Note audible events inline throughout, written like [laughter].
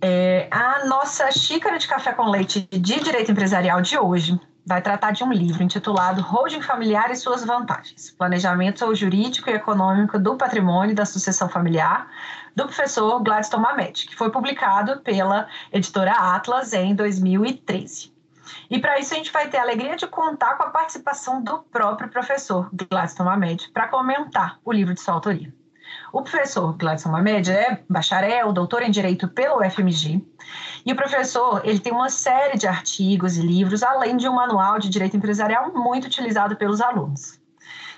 É, a nossa xícara de café com leite de direito empresarial de hoje vai tratar de um livro intitulado Holding Familiar e Suas Vantagens: Planejamento Jurídico e Econômico do Patrimônio da Sucessão Familiar, do professor Gladstone Mamed, que foi publicado pela editora Atlas em 2013. E para isso a gente vai ter a alegria de contar com a participação do próprio professor Gladstone Mamed para comentar o livro de sua autoria. O professor Gladson Mamed é bacharel, doutor em Direito pelo UFMG. E o professor ele tem uma série de artigos e livros, além de um manual de Direito Empresarial muito utilizado pelos alunos.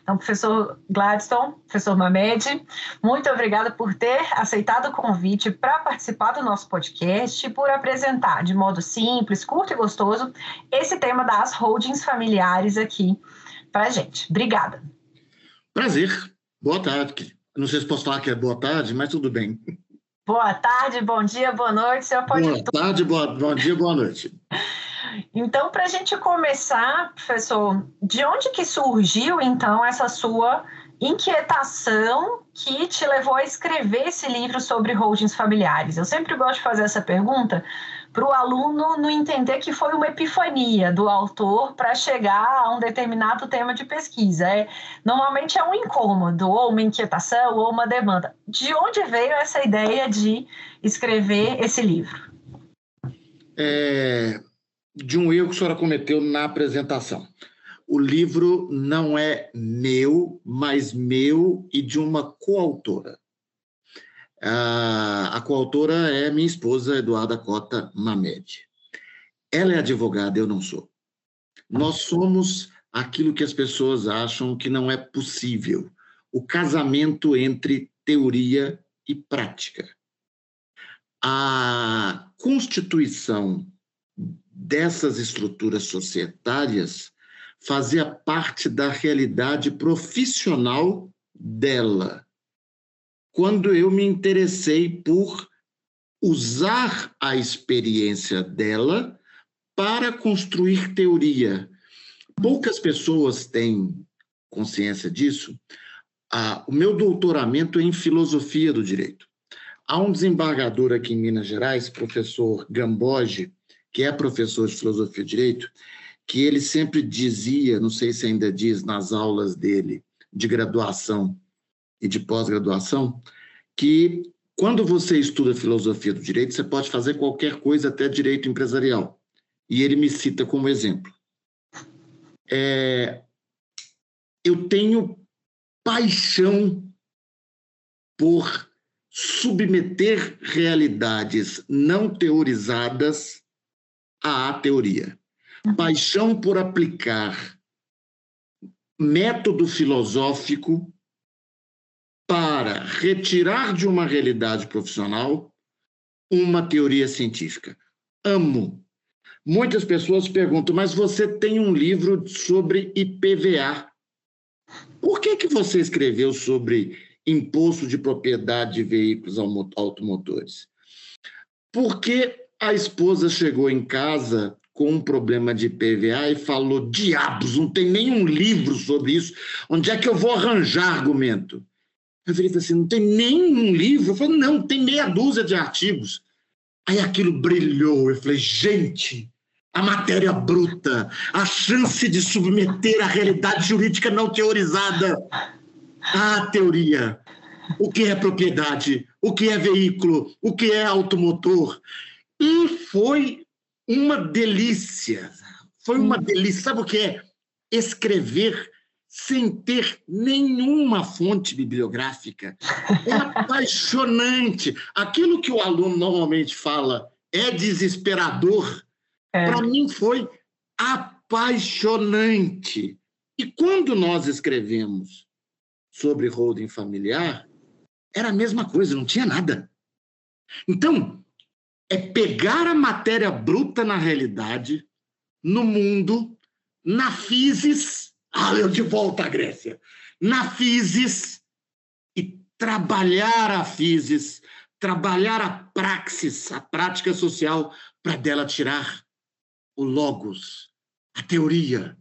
Então, professor Gladstone, professor Mamed, muito obrigada por ter aceitado o convite para participar do nosso podcast e por apresentar de modo simples, curto e gostoso esse tema das holdings familiares aqui para a gente. Obrigada. Prazer. Boa tarde. Não sei se posso falar que é boa tarde, mas tudo bem. Boa tarde, bom dia, boa noite. Senhor pode... Boa tarde, boa, bom dia, boa noite. Então, para a gente começar, professor, de onde que surgiu, então, essa sua inquietação que te levou a escrever esse livro sobre holdings familiares? Eu sempre gosto de fazer essa pergunta, para o aluno não entender que foi uma epifania do autor para chegar a um determinado tema de pesquisa. É, normalmente é um incômodo, ou uma inquietação, ou uma demanda. De onde veio essa ideia de escrever esse livro? É, de um erro que a senhora cometeu na apresentação. O livro não é meu, mas meu e de uma coautora. A, a coautora é minha esposa, Eduarda Cota Mamed. Ela é advogada, eu não sou. Nós somos aquilo que as pessoas acham que não é possível: o casamento entre teoria e prática. A constituição dessas estruturas societárias fazia parte da realidade profissional dela quando eu me interessei por usar a experiência dela para construir teoria. Poucas pessoas têm consciência disso. Ah, o meu doutoramento é em filosofia do direito. Há um desembargador aqui em Minas Gerais, professor Gamboge, que é professor de filosofia do direito, que ele sempre dizia, não sei se ainda diz nas aulas dele de graduação, e de pós-graduação, que quando você estuda filosofia do direito, você pode fazer qualquer coisa, até direito empresarial. E ele me cita como exemplo. É, eu tenho paixão por submeter realidades não teorizadas à teoria. Uhum. Paixão por aplicar método filosófico para retirar de uma realidade profissional uma teoria científica. Amo. Muitas pessoas perguntam, mas você tem um livro sobre IPVA. Por que, que você escreveu sobre imposto de propriedade de veículos automotores? Porque a esposa chegou em casa com um problema de IPVA e falou: diabos, não tem nenhum livro sobre isso. Onde é que eu vou arranjar argumento? Assim, não tem nenhum livro? Eu falei, não, tem meia dúzia de artigos. Aí aquilo brilhou. Eu falei, gente, a matéria bruta, a chance de submeter a realidade jurídica não teorizada à teoria. O que é propriedade? O que é veículo? O que é automotor? E foi uma delícia. Foi uma delícia. Sabe o que é? Escrever sem ter nenhuma fonte bibliográfica. É apaixonante. Aquilo que o aluno normalmente fala é desesperador, é. para mim foi apaixonante. E quando nós escrevemos sobre holding familiar, era a mesma coisa, não tinha nada. Então, é pegar a matéria bruta na realidade, no mundo, na physis, ah, eu de volta à Grécia. Na Physis e trabalhar a Physis, trabalhar a praxis, a prática social, para dela tirar o logos, a teoria.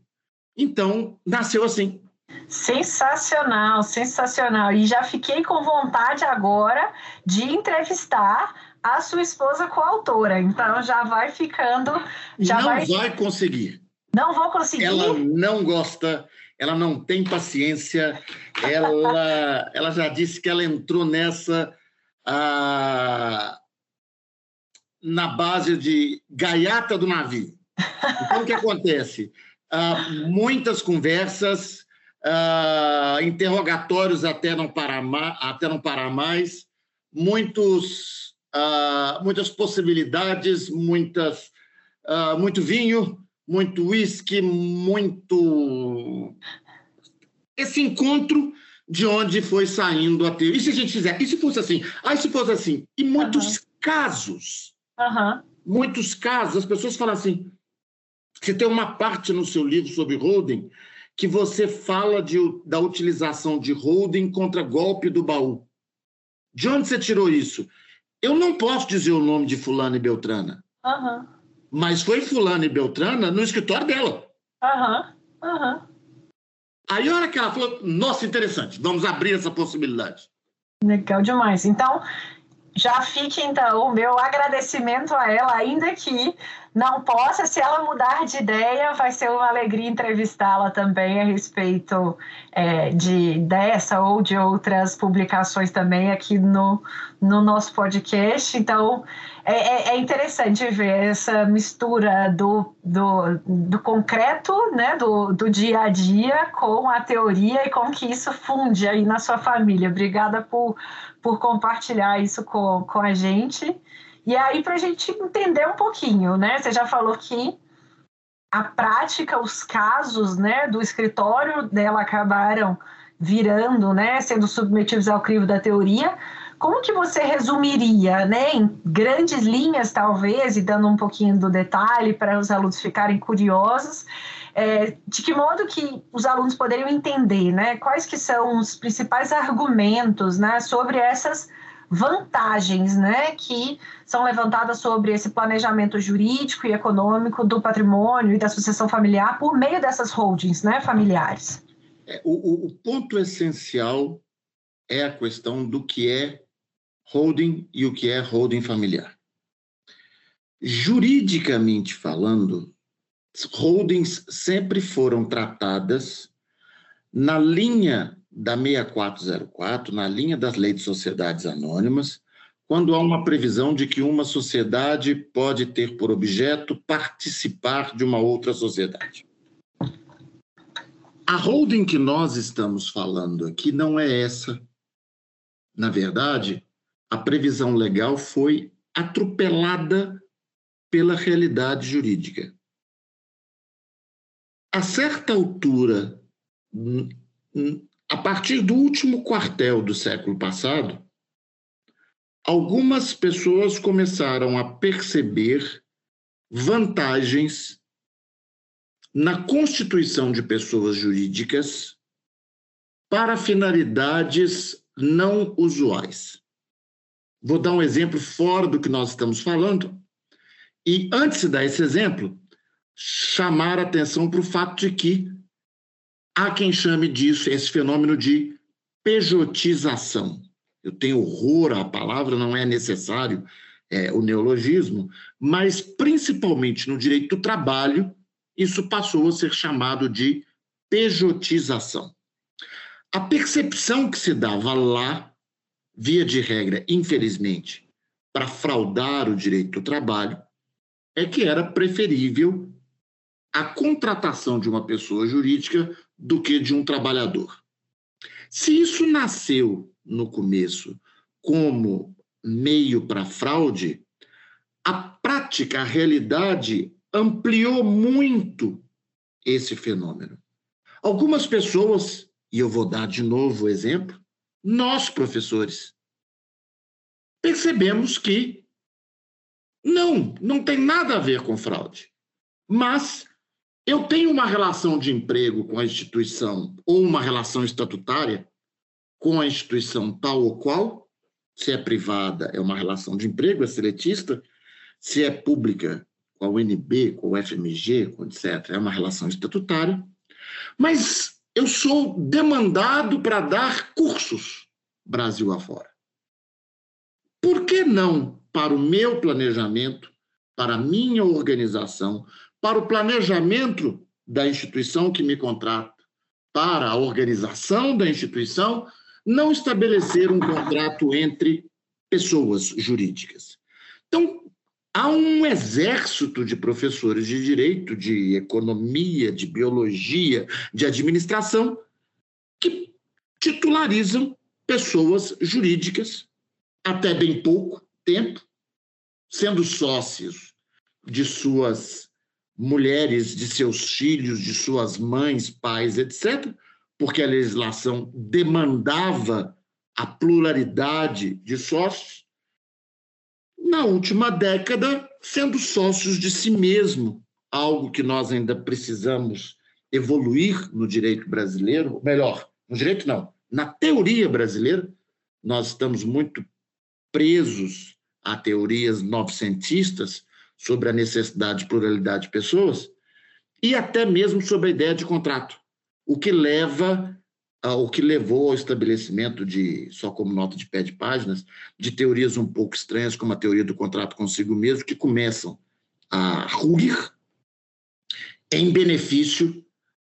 Então, nasceu assim. Sensacional, sensacional. E já fiquei com vontade agora de entrevistar a sua esposa coautora. Então já vai ficando. Já Não vai... vai conseguir. Não vou conseguir. Ela não gosta, ela não tem paciência, ela, [laughs] ela já disse que ela entrou nessa ah, na base de gaiata do navio. Então, o que acontece? Ah, muitas conversas, ah, interrogatórios até não parar, até não parar mais, muitos, ah, muitas possibilidades, muitas, ah, muito vinho, muito uísque, muito. Esse encontro de onde foi saindo a teoria. E se a gente fizer? E se fosse assim? Ah, se fosse assim? E muitos uhum. casos, uhum. muitos casos, as pessoas falam assim. Você tem uma parte no seu livro sobre holding que você fala de, da utilização de holding contra golpe do baú. De onde você tirou isso? Eu não posso dizer o nome de fulano e Beltrana. Uhum. Mas foi fulano e Beltrana no escritório dela. Aham, uhum, aham. Uhum. Aí a hora que ela falou, nossa, interessante, vamos abrir essa possibilidade. Legal demais. Então, já fique então o meu agradecimento a ela, ainda que não possa, se ela mudar de ideia, vai ser uma alegria entrevistá-la também a respeito é, de dessa ou de outras publicações também aqui no, no nosso podcast. Então, é, é, é interessante ver essa mistura do, do, do concreto, né, do, do dia a dia, com a teoria e como que isso funde aí na sua família. Obrigada por, por compartilhar isso com, com a gente. E aí, para a gente entender um pouquinho, né? Você já falou que a prática, os casos né, do escritório dela acabaram virando, né, sendo submetidos ao crivo da teoria. Como que você resumiria, né, em grandes linhas, talvez, e dando um pouquinho do detalhe para os alunos ficarem curiosos, é, de que modo que os alunos poderiam entender, né, quais que são os principais argumentos, né, sobre essas vantagens né, que são levantadas sobre esse planejamento jurídico e econômico do patrimônio e da sucessão familiar por meio dessas holdings né, familiares. É, o, o ponto essencial é a questão do que é holding e o que é holding familiar. Juridicamente falando, holdings sempre foram tratadas na linha da 6404, na linha das leis de sociedades anônimas, quando há uma previsão de que uma sociedade pode ter por objeto participar de uma outra sociedade. A holding que nós estamos falando aqui não é essa. Na verdade, a previsão legal foi atropelada pela realidade jurídica. A certa altura, a partir do último quartel do século passado, algumas pessoas começaram a perceber vantagens na constituição de pessoas jurídicas para finalidades não usuais. Vou dar um exemplo fora do que nós estamos falando. E antes de dar esse exemplo, chamar a atenção para o fato de que Há quem chame disso, esse fenômeno de pejotização. Eu tenho horror à palavra, não é necessário é, o neologismo, mas principalmente no direito do trabalho, isso passou a ser chamado de pejotização. A percepção que se dava lá, via de regra, infelizmente, para fraudar o direito do trabalho, é que era preferível a contratação de uma pessoa jurídica do que de um trabalhador. Se isso nasceu no começo como meio para fraude, a prática, a realidade ampliou muito esse fenômeno. Algumas pessoas, e eu vou dar de novo o exemplo, nós professores, percebemos que não, não tem nada a ver com fraude. Mas eu tenho uma relação de emprego com a instituição ou uma relação estatutária com a instituição tal ou qual, se é privada, é uma relação de emprego, é seletista, se é pública, com a UNB, com o FMG, etc., é uma relação estatutária. Mas eu sou demandado para dar cursos Brasil afora. Por que não para o meu planejamento, para a minha organização, para o planejamento da instituição que me contrata, para a organização da instituição, não estabelecer um contrato entre pessoas jurídicas. Então, há um exército de professores de direito, de economia, de biologia, de administração, que titularizam pessoas jurídicas até bem pouco tempo, sendo sócios de suas mulheres, de seus filhos, de suas mães, pais, etc., porque a legislação demandava a pluralidade de sócios, na última década, sendo sócios de si mesmo, algo que nós ainda precisamos evoluir no direito brasileiro, ou melhor, no direito não, na teoria brasileira, nós estamos muito presos a teorias novecentistas sobre a necessidade de pluralidade de pessoas e até mesmo sobre a ideia de contrato o que leva o que levou ao estabelecimento de, só como nota de pé de páginas, de teorias um pouco estranhas, como a teoria do contrato consigo mesmo, que começam a ruir em benefício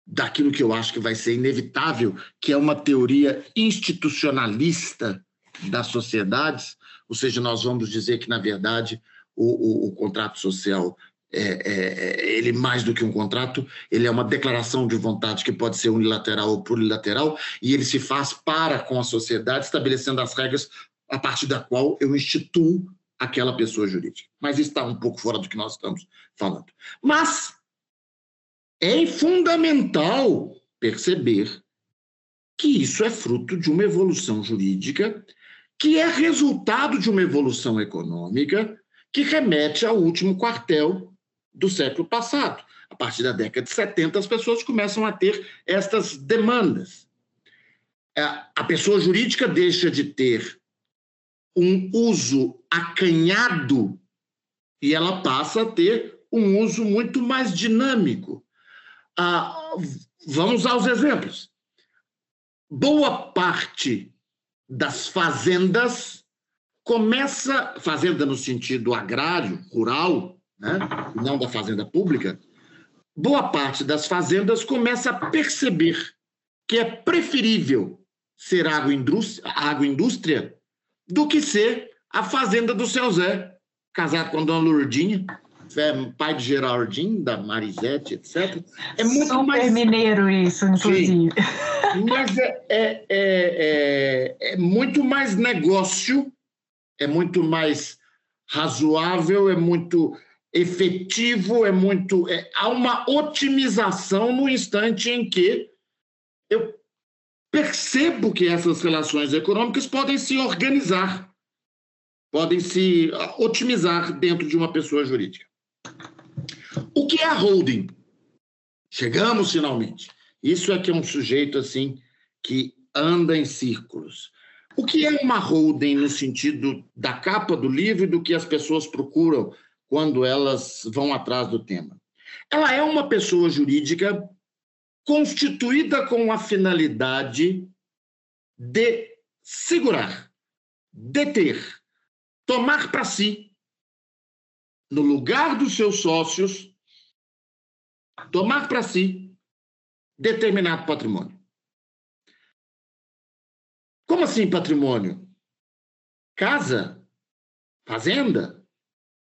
daquilo que eu acho que vai ser inevitável, que é uma teoria institucionalista das sociedades, ou seja, nós vamos dizer que, na verdade, o, o, o contrato social é, é, é, ele mais do que um contrato, ele é uma declaração de vontade que pode ser unilateral ou plurilateral, e ele se faz para com a sociedade, estabelecendo as regras a partir da qual eu instituo aquela pessoa jurídica. Mas está um pouco fora do que nós estamos falando. Mas é fundamental perceber que isso é fruto de uma evolução jurídica, que é resultado de uma evolução econômica, que remete ao último quartel do século passado. A partir da década de 70, as pessoas começam a ter estas demandas. É, a pessoa jurídica deixa de ter um uso acanhado e ela passa a ter um uso muito mais dinâmico. Ah, vamos aos exemplos. Boa parte das fazendas começa, fazenda no sentido agrário, rural, né? não da fazenda pública, boa parte das fazendas começa a perceber que é preferível ser agroindústria, agroindústria do que ser a fazenda do seu Zé, casado com a dona Lourdinha, é pai de Geraldinho, da Marisete, etc. É muito Super mais... mineiro isso, inclusive. Sim. Mas é, é, é, é, é muito mais negócio, é muito mais razoável, é muito efetivo, é muito. É, há uma otimização no instante em que eu percebo que essas relações econômicas podem se organizar, podem se ah, otimizar dentro de uma pessoa jurídica. O que é a holding? Chegamos finalmente. Isso é que é um sujeito assim que anda em círculos. O que é uma holding no sentido da capa do livro e do que as pessoas procuram quando elas vão atrás do tema. Ela é uma pessoa jurídica constituída com a finalidade de segurar, deter, tomar para si, no lugar dos seus sócios, tomar para si determinado patrimônio. Como assim patrimônio? Casa? Fazenda?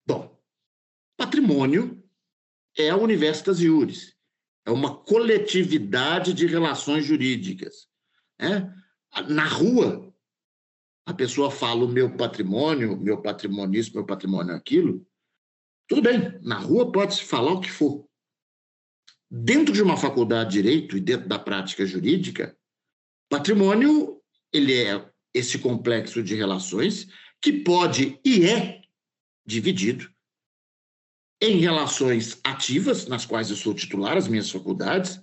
Bom, patrimônio é o universo das iures. É uma coletividade de relações jurídicas. Né? Na rua, a pessoa fala o meu patrimônio, meu patrimônio isso, meu patrimônio aquilo. Tudo bem, na rua pode-se falar o que for. Dentro de uma faculdade de direito e dentro da prática jurídica, patrimônio ele é esse complexo de relações que pode e é dividido em relações ativas, nas quais eu sou titular, as minhas faculdades,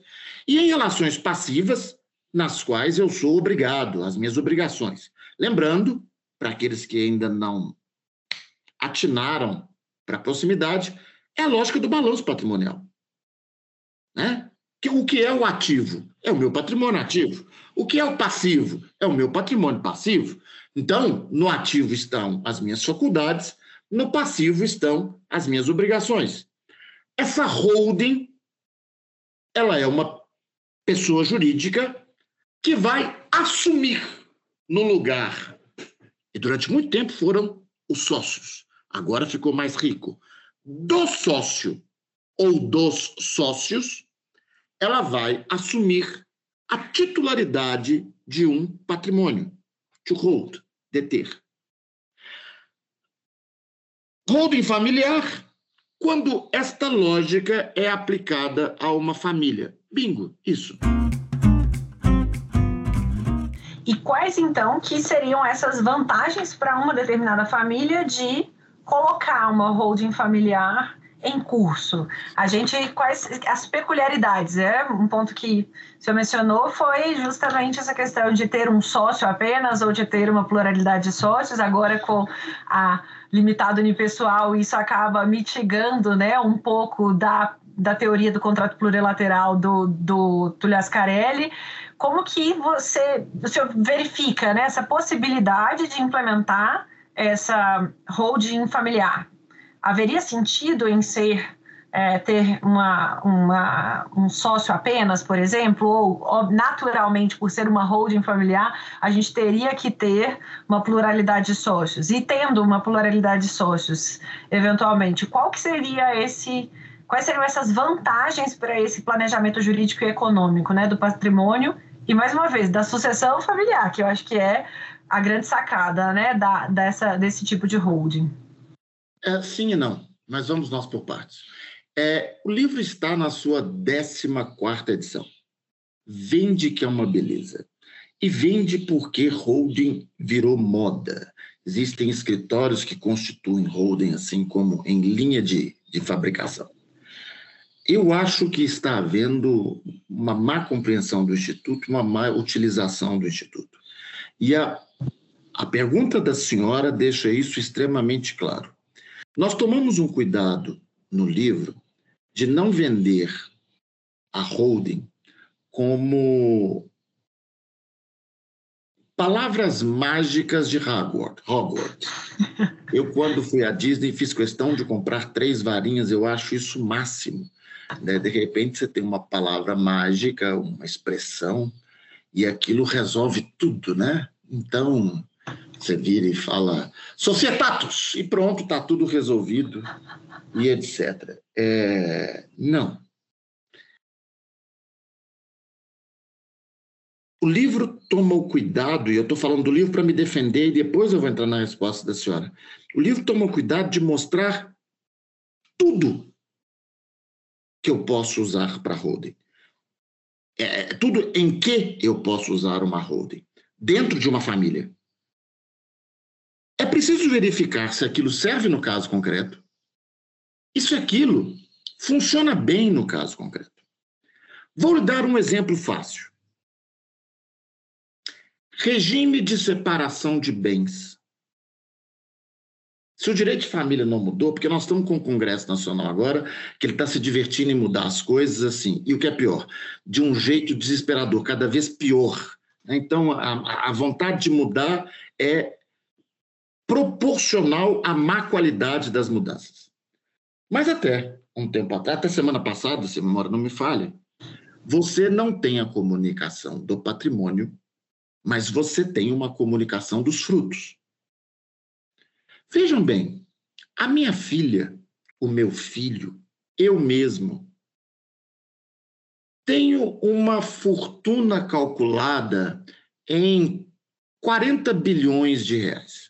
e em relações passivas, nas quais eu sou obrigado, as minhas obrigações. Lembrando, para aqueles que ainda não atinaram para a proximidade, é a lógica do balanço patrimonial. Né? O que é o ativo? É o meu patrimônio ativo. O que é o passivo? É o meu patrimônio passivo. Então, no ativo estão as minhas faculdades, no passivo estão as minhas obrigações. Essa holding, ela é uma pessoa jurídica que vai assumir no lugar. E durante muito tempo foram os sócios. Agora ficou mais rico. Do sócio ou dos sócios, ela vai assumir a titularidade de um patrimônio. To hold, deter. Holding familiar, quando esta lógica é aplicada a uma família. Bingo, isso. E quais então que seriam essas vantagens para uma determinada família de colocar uma holding familiar em curso? A gente, quais as peculiaridades? É um ponto que o senhor mencionou foi justamente essa questão de ter um sócio apenas ou de ter uma pluralidade de sócios. Agora, com a limitado unipessoal, isso acaba mitigando né, um pouco da, da teoria do contrato plurilateral do, do Tulio Ascarelli. Como que você, o senhor verifica né, essa possibilidade de implementar essa holding familiar? Haveria sentido em ser é, ter uma, uma, um sócio apenas, por exemplo, ou, ou, naturalmente, por ser uma holding familiar, a gente teria que ter uma pluralidade de sócios. E tendo uma pluralidade de sócios, eventualmente, qual que seria esse. Quais seriam essas vantagens para esse planejamento jurídico e econômico né, do patrimônio e, mais uma vez, da sucessão familiar, que eu acho que é a grande sacada né, da, dessa, desse tipo de holding? É, sim e não, mas vamos nós por partes. É, o livro está na sua 14 edição. Vende que é uma beleza. E vende porque holding virou moda. Existem escritórios que constituem holding assim como em linha de, de fabricação. Eu acho que está havendo uma má compreensão do Instituto, uma má utilização do Instituto. E a, a pergunta da senhora deixa isso extremamente claro. Nós tomamos um cuidado no livro de não vender a holding como palavras mágicas de Hogwarts. [laughs] Eu, quando fui à Disney, fiz questão de comprar três varinhas, eu acho isso o máximo. Né? De repente, você tem uma palavra mágica, uma expressão, e aquilo resolve tudo, né? Então, você vira e fala societatos e pronto, está tudo resolvido e etc. É, não. O livro toma o cuidado, e eu estou falando do livro para me defender, e depois eu vou entrar na resposta da senhora. O livro toma o cuidado de mostrar tudo que eu posso usar para holding. É, tudo em que eu posso usar uma holding. Dentro de uma família. É preciso verificar se aquilo serve no caso concreto e se aquilo funciona bem no caso concreto. Vou lhe dar um exemplo fácil. Regime de separação de bens. Se o direito de família não mudou, porque nós estamos com o Congresso Nacional agora, que ele está se divertindo em mudar as coisas assim, e o que é pior, de um jeito desesperador, cada vez pior Então, a, a vontade de mudar é proporcional à má qualidade das mudanças. Mas até um tempo atrás, até semana passada, se a memória não me falha, você não tem a comunicação do patrimônio, mas você tem uma comunicação dos frutos. Vejam bem, a minha filha, o meu filho, eu mesmo, tenho uma fortuna calculada em 40 bilhões de reais.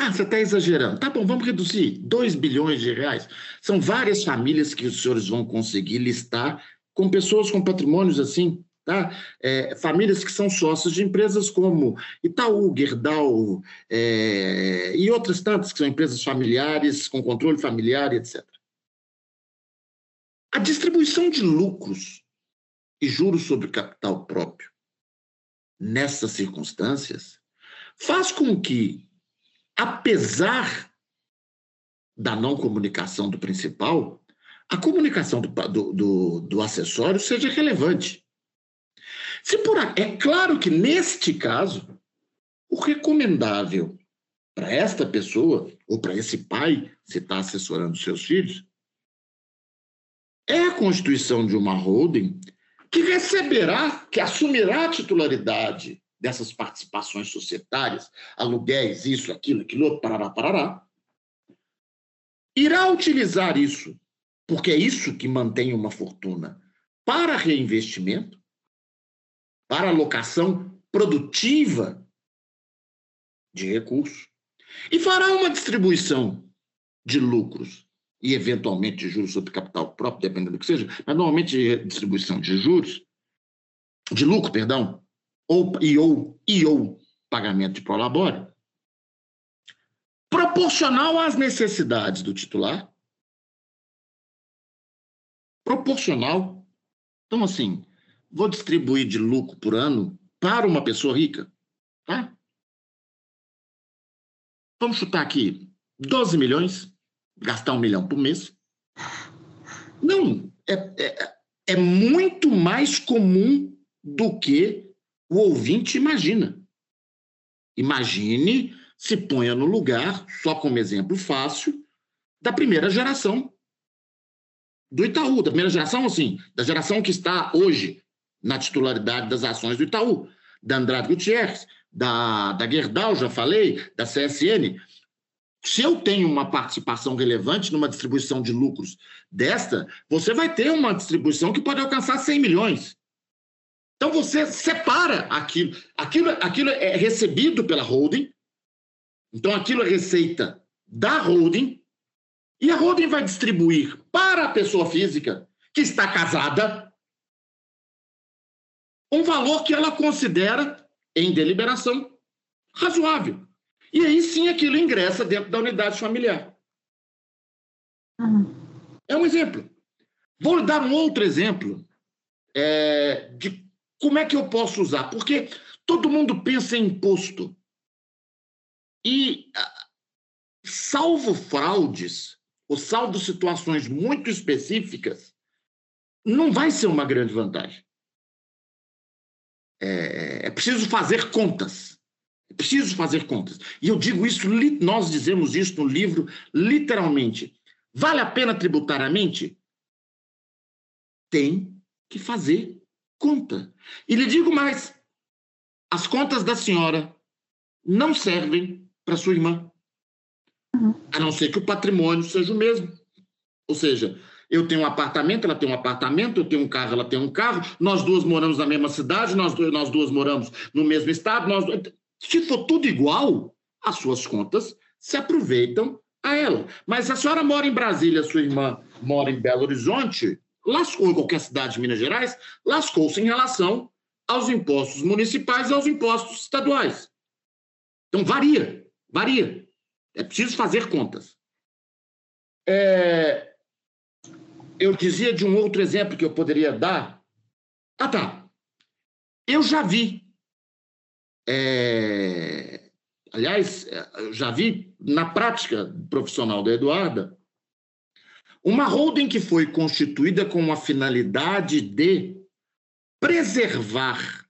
Ah, você está exagerando. Tá bom, vamos reduzir. 2 bilhões de reais. São várias famílias que os senhores vão conseguir listar com pessoas com patrimônios assim, tá? É, famílias que são sócios de empresas como Itaú, Gerdau é, e outras tantas que são empresas familiares, com controle familiar, etc. A distribuição de lucros e juros sobre capital próprio nessas circunstâncias faz com que apesar da não comunicação do principal, a comunicação do, do, do, do acessório seja relevante. Se por é claro que neste caso o recomendável para esta pessoa ou para esse pai, se está assessorando seus filhos, é a constituição de uma holding que receberá, que assumirá a titularidade dessas participações societárias, aluguéis, isso, aquilo, aquilo, outro, parará, parará, irá utilizar isso, porque é isso que mantém uma fortuna, para reinvestimento, para alocação produtiva de recursos, e fará uma distribuição de lucros e, eventualmente, de juros sobre capital próprio, dependendo do que seja, mas normalmente distribuição de juros, de lucro, perdão, ou, e, ou, e ou pagamento de prolabore, proporcional às necessidades do titular, proporcional. Então, assim, vou distribuir de lucro por ano para uma pessoa rica, tá? Vamos chutar aqui 12 milhões, gastar um milhão por mês. Não, é, é, é muito mais comum do que o ouvinte imagina. Imagine, se ponha no lugar, só como exemplo fácil, da primeira geração do Itaú, da primeira geração, assim, da geração que está hoje na titularidade das ações do Itaú, da Andrade Gutierrez, da, da Gerdau, já falei, da CSN. Se eu tenho uma participação relevante numa distribuição de lucros desta, você vai ter uma distribuição que pode alcançar 100 milhões. Então você separa aquilo. Aquilo, aquilo é recebido pela holding. Então aquilo é receita da holding. E a holding vai distribuir para a pessoa física que está casada um valor que ela considera em deliberação razoável. E aí sim aquilo ingressa dentro da unidade familiar. Uhum. É um exemplo. Vou dar um outro exemplo é, de como é que eu posso usar? Porque todo mundo pensa em imposto. E, ah, salvo fraudes, ou salvo situações muito específicas, não vai ser uma grande vantagem. É, é preciso fazer contas. É preciso fazer contas. E eu digo isso, nós dizemos isso no livro, literalmente. Vale a pena tributariamente? Tem que fazer conta. E lhe digo mais: as contas da senhora não servem para sua irmã. Uhum. A não ser que o patrimônio seja o mesmo. Ou seja, eu tenho um apartamento, ela tem um apartamento, eu tenho um carro, ela tem um carro, nós duas moramos na mesma cidade, nós, nós duas moramos no mesmo estado. Nós, se for tudo igual, as suas contas se aproveitam a ela. Mas se a senhora mora em Brasília, sua irmã mora em Belo Horizonte, lascou em qualquer cidade de Minas Gerais, lascou-se em relação aos impostos municipais e aos impostos estaduais. Então, varia, varia. É preciso fazer contas. É... Eu dizia de um outro exemplo que eu poderia dar. Ah, tá. Eu já vi. É... Aliás, eu já vi na prática profissional da Eduarda uma holding que foi constituída com a finalidade de preservar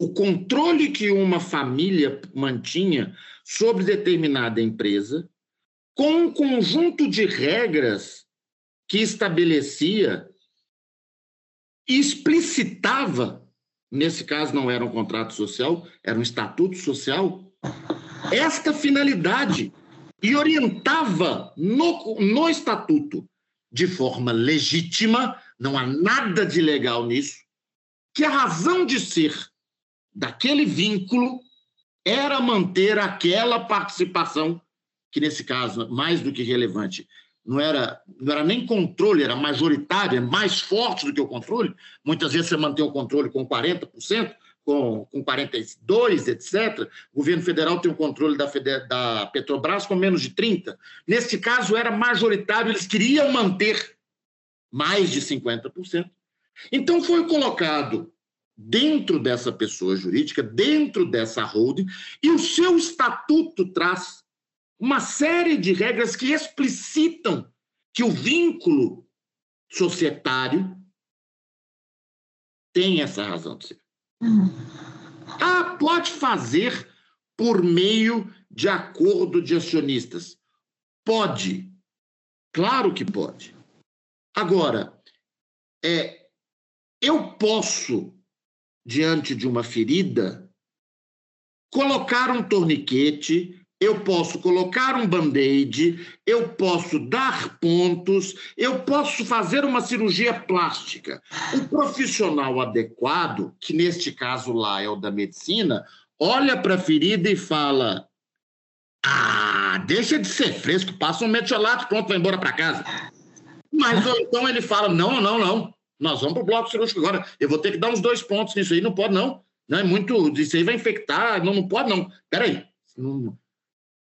o controle que uma família mantinha sobre determinada empresa, com um conjunto de regras que estabelecia e explicitava, nesse caso não era um contrato social, era um estatuto social, esta finalidade e orientava no, no estatuto de forma legítima, não há nada de legal nisso, que a razão de ser daquele vínculo era manter aquela participação, que nesse caso, mais do que relevante, não era, não era nem controle, era majoritária, mais forte do que o controle. Muitas vezes você mantém o controle com 40%, com, com 42%, etc. O governo federal tem o controle da, da Petrobras com menos de 30%. Nesse caso, era majoritário, eles queriam manter mais de 50%. Então, foi colocado dentro dessa pessoa jurídica, dentro dessa holding, e o seu estatuto traz uma série de regras que explicitam que o vínculo societário tem essa razão de ser. Ah, pode fazer por meio de acordo de acionistas. Pode. Claro que pode. Agora, é, eu posso diante de uma ferida, colocar um torniquete, eu posso colocar um band-aid, eu posso dar pontos, eu posso fazer uma cirurgia plástica. O profissional adequado, que neste caso lá é o da medicina, olha para a ferida e fala: Ah, deixa de ser fresco, passa um metiolato, pronto, vai embora para casa. Mas ou então ele fala: Não, não, não. Nós vamos para o bloco cirúrgico agora. Eu vou ter que dar uns dois pontos nisso aí. Não pode, não. Não é muito. Isso aí vai infectar. Não, não pode, não. Peraí. Não...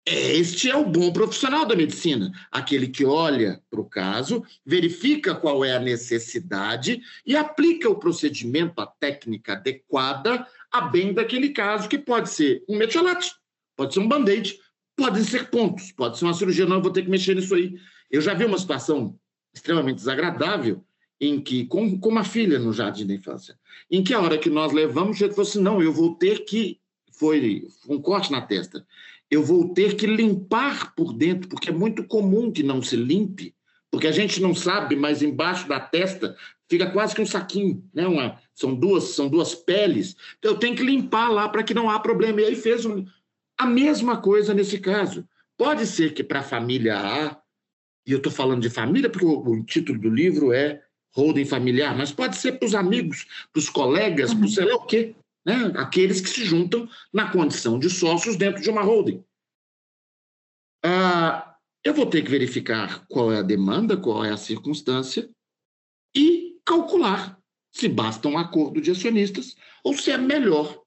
Este é o bom profissional da medicina, aquele que olha para o caso, verifica qual é a necessidade e aplica o procedimento, a técnica adequada a bem daquele caso, que pode ser um metiolate, pode ser um band-aid, podem ser pontos, pode ser uma cirurgia, não, eu vou ter que mexer nisso aí. Eu já vi uma situação extremamente desagradável em que, com, com uma filha no jardim da infância, em que a hora que nós levamos, ele falou assim, não, eu vou ter que, foi um corte na testa, eu vou ter que limpar por dentro, porque é muito comum que não se limpe, porque a gente não sabe, mas embaixo da testa fica quase que um saquinho, né? Uma, são duas são duas peles. Então eu tenho que limpar lá para que não há problema. E aí fez um, a mesma coisa nesse caso. Pode ser que para a família A, e eu estou falando de família porque o, o título do livro é holding familiar, mas pode ser para os amigos, para os colegas, uhum. para sei lá o quê, né? aqueles que se juntam na condição de sócios dentro de uma holding. Ah, eu vou ter que verificar qual é a demanda, qual é a circunstância e calcular se basta um acordo de acionistas ou se é melhor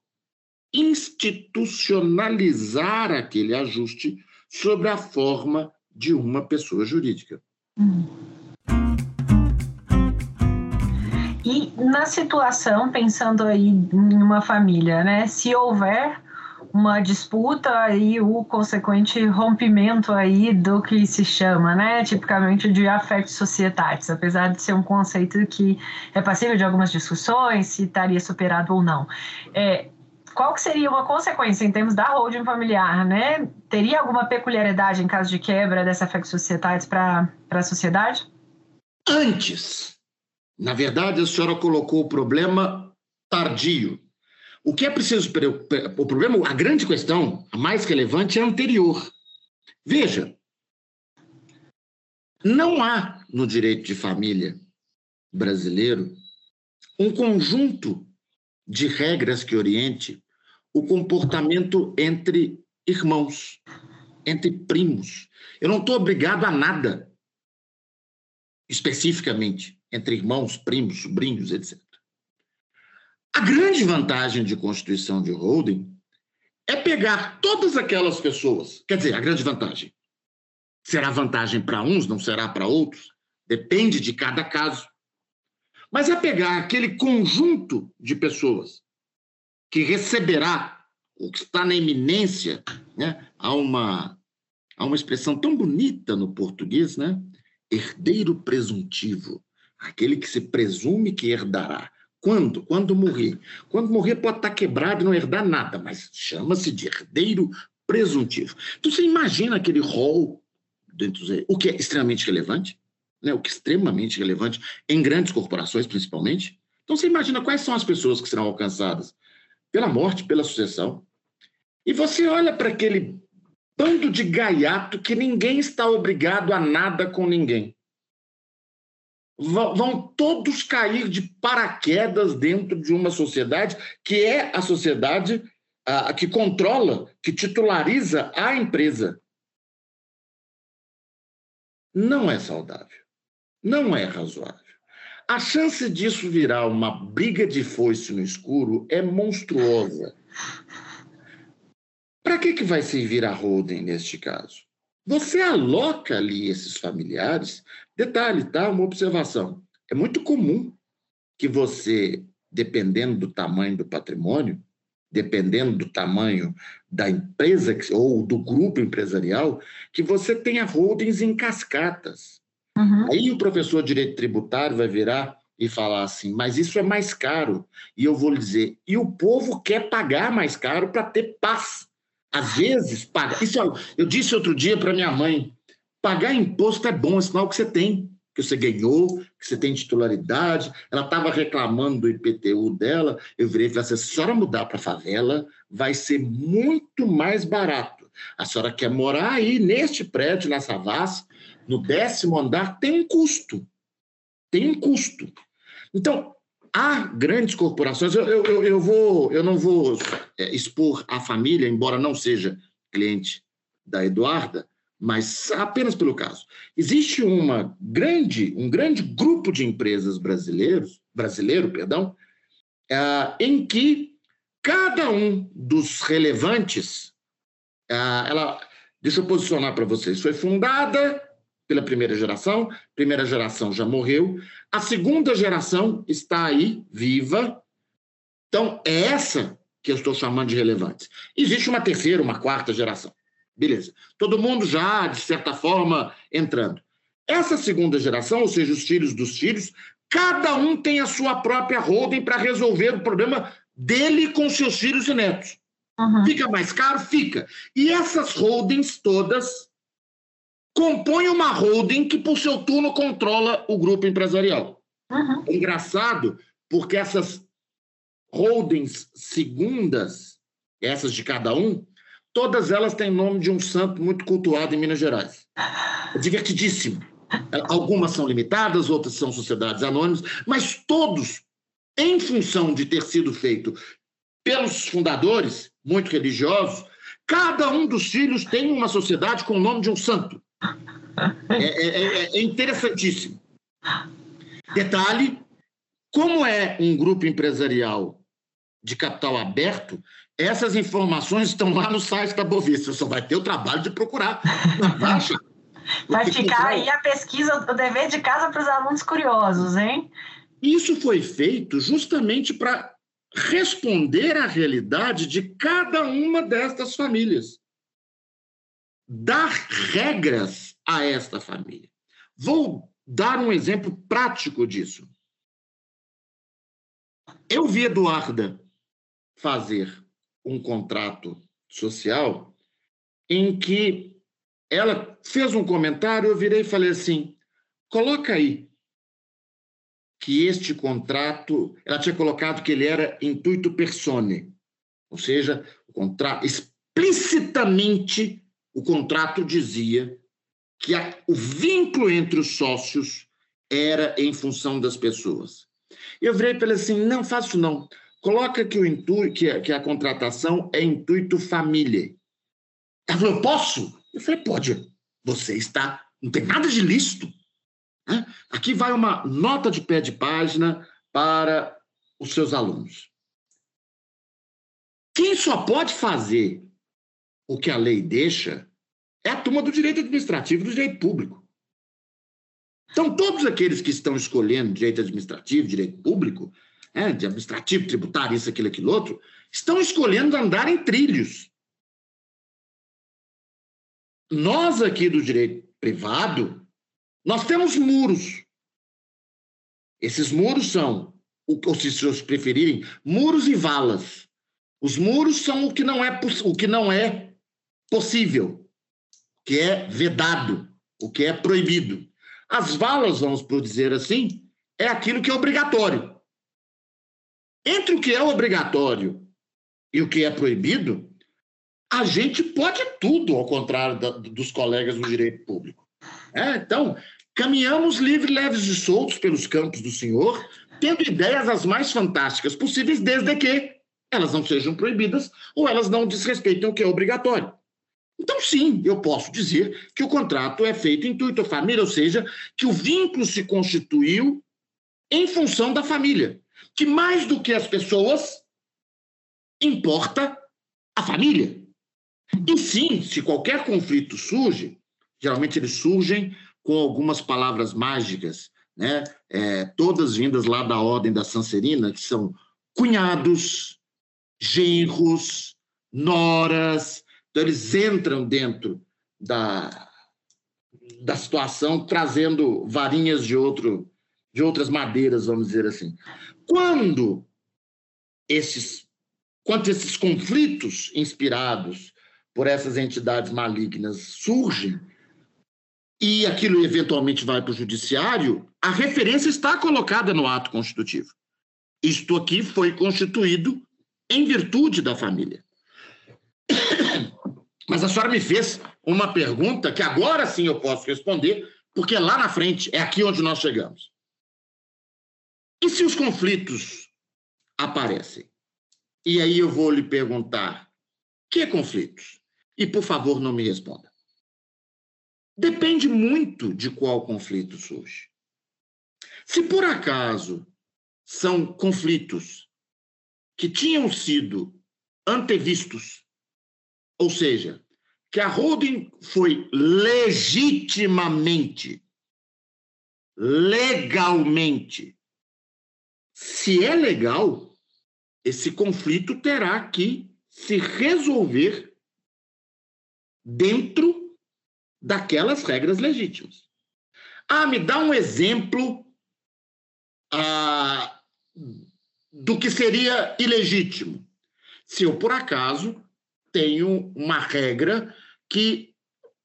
institucionalizar aquele ajuste sobre a forma de uma pessoa jurídica. Uhum. E na situação, pensando aí em uma família, né? Se houver uma disputa e o consequente rompimento aí do que se chama, né, tipicamente de affects societais, apesar de ser um conceito que é passível de algumas discussões, se estaria superado ou não. É, qual que seria uma consequência em termos da holding familiar, né? Teria alguma peculiaridade em caso de quebra dessa affects societais para a sociedade? Antes na verdade, a senhora colocou o problema tardio. O que é preciso. O problema, a grande questão, a mais relevante, é anterior. Veja, não há no direito de família brasileiro um conjunto de regras que oriente o comportamento entre irmãos, entre primos. Eu não estou obrigado a nada, especificamente entre irmãos, primos, sobrinhos, etc. A grande vantagem de constituição de holding é pegar todas aquelas pessoas. Quer dizer, a grande vantagem. Será vantagem para uns, não será para outros? Depende de cada caso. Mas é pegar aquele conjunto de pessoas que receberá, ou que está na iminência, né? há, uma, há uma expressão tão bonita no português, né? herdeiro presuntivo aquele que se presume que herdará, Quando? Quando morrer. Quando morrer pode estar quebrado e não herdar nada, mas chama-se de herdeiro presuntivo. Então você imagina aquele rol o que é extremamente relevante, né? o que é extremamente relevante em grandes corporações, principalmente. Então você imagina quais são as pessoas que serão alcançadas pela morte, pela sucessão. E você olha para aquele bando de gaiato que ninguém está obrigado a nada com ninguém. Vão todos cair de paraquedas dentro de uma sociedade que é a sociedade a, que controla, que titulariza a empresa. Não é saudável. Não é razoável. A chance disso virar uma briga de foice no escuro é monstruosa. Para que, que vai servir a holding neste caso? Você aloca ali esses familiares. Detalhe, tá? Uma observação. É muito comum que você, dependendo do tamanho do patrimônio, dependendo do tamanho da empresa ou do grupo empresarial, que você tenha holdings em cascatas. Uhum. Aí o professor de direito tributário vai virar e falar assim, mas isso é mais caro. E eu vou lhe dizer, e o povo quer pagar mais caro para ter paz. Às vezes, paga. Isso, eu disse outro dia para minha mãe: pagar imposto é bom, é sinal que você tem, que você ganhou, que você tem titularidade. Ela estava reclamando do IPTU dela. Eu virei e falei assim: se a senhora mudar para favela, vai ser muito mais barato. A senhora quer morar aí, neste prédio, na Savassi, no décimo andar, tem um custo. Tem um custo. Então, há grandes corporações, eu, eu, eu, vou, eu não vou é, expor a família, embora não seja cliente da Eduarda, mas apenas pelo caso. Existe uma grande, um grande grupo de empresas brasileiros, brasileiro, perdão, é, em que cada um dos relevantes, é, ela, deixa eu posicionar para vocês, foi fundada pela primeira geração, primeira geração já morreu, a segunda geração está aí, viva. Então, é essa que eu estou chamando de relevante. Existe uma terceira, uma quarta geração. Beleza. Todo mundo já, de certa forma, entrando. Essa segunda geração, ou seja, os filhos dos filhos, cada um tem a sua própria holding para resolver o problema dele com seus filhos e netos. Uhum. Fica mais caro? Fica. E essas holdings todas compõe uma holding que, por seu turno, controla o grupo empresarial. Uhum. Engraçado, porque essas holdings segundas, essas de cada um, todas elas têm nome de um santo muito cultuado em Minas Gerais. É divertidíssimo. Algumas são limitadas, outras são sociedades anônimas, mas todos, em função de ter sido feito pelos fundadores, muito religiosos, cada um dos filhos tem uma sociedade com o nome de um santo. É, é, é, é interessantíssimo. Detalhe: como é um grupo empresarial de capital aberto, essas informações estão lá no site da Bovista. Você só vai ter o trabalho de procurar baixa. [laughs] Vai ficar aí a pesquisa, o dever de casa para os alunos curiosos, hein? Isso foi feito justamente para responder à realidade de cada uma destas famílias dar regras a esta família. Vou dar um exemplo prático disso. Eu vi Eduarda fazer um contrato social em que ela fez um comentário, eu virei e falei assim: coloca aí que este contrato, ela tinha colocado que ele era intuito persone, ou seja, o contrato explicitamente o contrato dizia que a, o vínculo entre os sócios era em função das pessoas. Eu virei para ele assim: não faço não. Coloca que, o intuito, que, a, que a contratação é intuito família. Ela falou: posso? Eu falei: pode. Você está. Não tem nada de lícito. Né? Aqui vai uma nota de pé de página para os seus alunos. Quem só pode fazer o que a lei deixa é a turma do direito administrativo do direito público. Então, todos aqueles que estão escolhendo direito administrativo, direito público, é, de administrativo, tributário, isso, aquilo, aquilo outro, estão escolhendo andar em trilhos. Nós aqui do direito privado, nós temos muros. Esses muros são ou se vocês preferirem, muros e valas. Os muros são o que não é, o que não é possível, o que é vedado, o que é proibido. As valas, vamos por dizer assim, é aquilo que é obrigatório. Entre o que é obrigatório e o que é proibido, a gente pode tudo, ao contrário da, dos colegas do direito público. É, então, caminhamos livres, leves e soltos pelos campos do Senhor, tendo ideias as mais fantásticas possíveis, desde que elas não sejam proibidas ou elas não desrespeitem o que é obrigatório. Então, sim, eu posso dizer que o contrato é feito intuito família, ou seja, que o vínculo se constituiu em função da família, que mais do que as pessoas importa a família. E sim, se qualquer conflito surge, geralmente eles surgem com algumas palavras mágicas, né? É, todas vindas lá da ordem da Sancerina, que são cunhados, genros, noras. Então, eles entram dentro da, da situação, trazendo varinhas de, outro, de outras madeiras, vamos dizer assim. Quando esses, quando esses conflitos inspirados por essas entidades malignas surgem e aquilo eventualmente vai para o judiciário, a referência está colocada no ato constitutivo. Isto aqui foi constituído em virtude da família. [coughs] Mas a senhora me fez uma pergunta que agora sim eu posso responder, porque é lá na frente, é aqui onde nós chegamos. E se os conflitos aparecem? E aí eu vou lhe perguntar: que conflitos? E por favor, não me responda. Depende muito de qual conflito surge. Se por acaso são conflitos que tinham sido antevistos, ou seja, que a holding foi legitimamente, legalmente. Se é legal, esse conflito terá que se resolver dentro daquelas regras legítimas. Ah, me dá um exemplo ah, do que seria ilegítimo. Se eu, por acaso, tenho uma regra que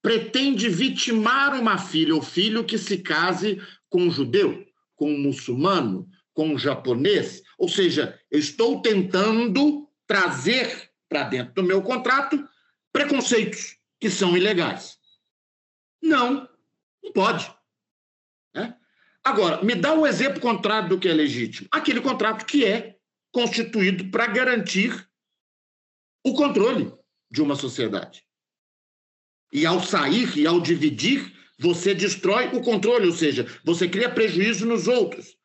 pretende vitimar uma filha ou filho que se case com um judeu, com um muçulmano, com um japonês, ou seja, eu estou tentando trazer para dentro do meu contrato preconceitos que são ilegais. Não, não pode. Né? Agora, me dá o um exemplo contrário do que é legítimo. Aquele contrato que é constituído para garantir o controle de uma sociedade. E ao sair e ao dividir, você destrói o controle, ou seja, você cria prejuízo nos outros.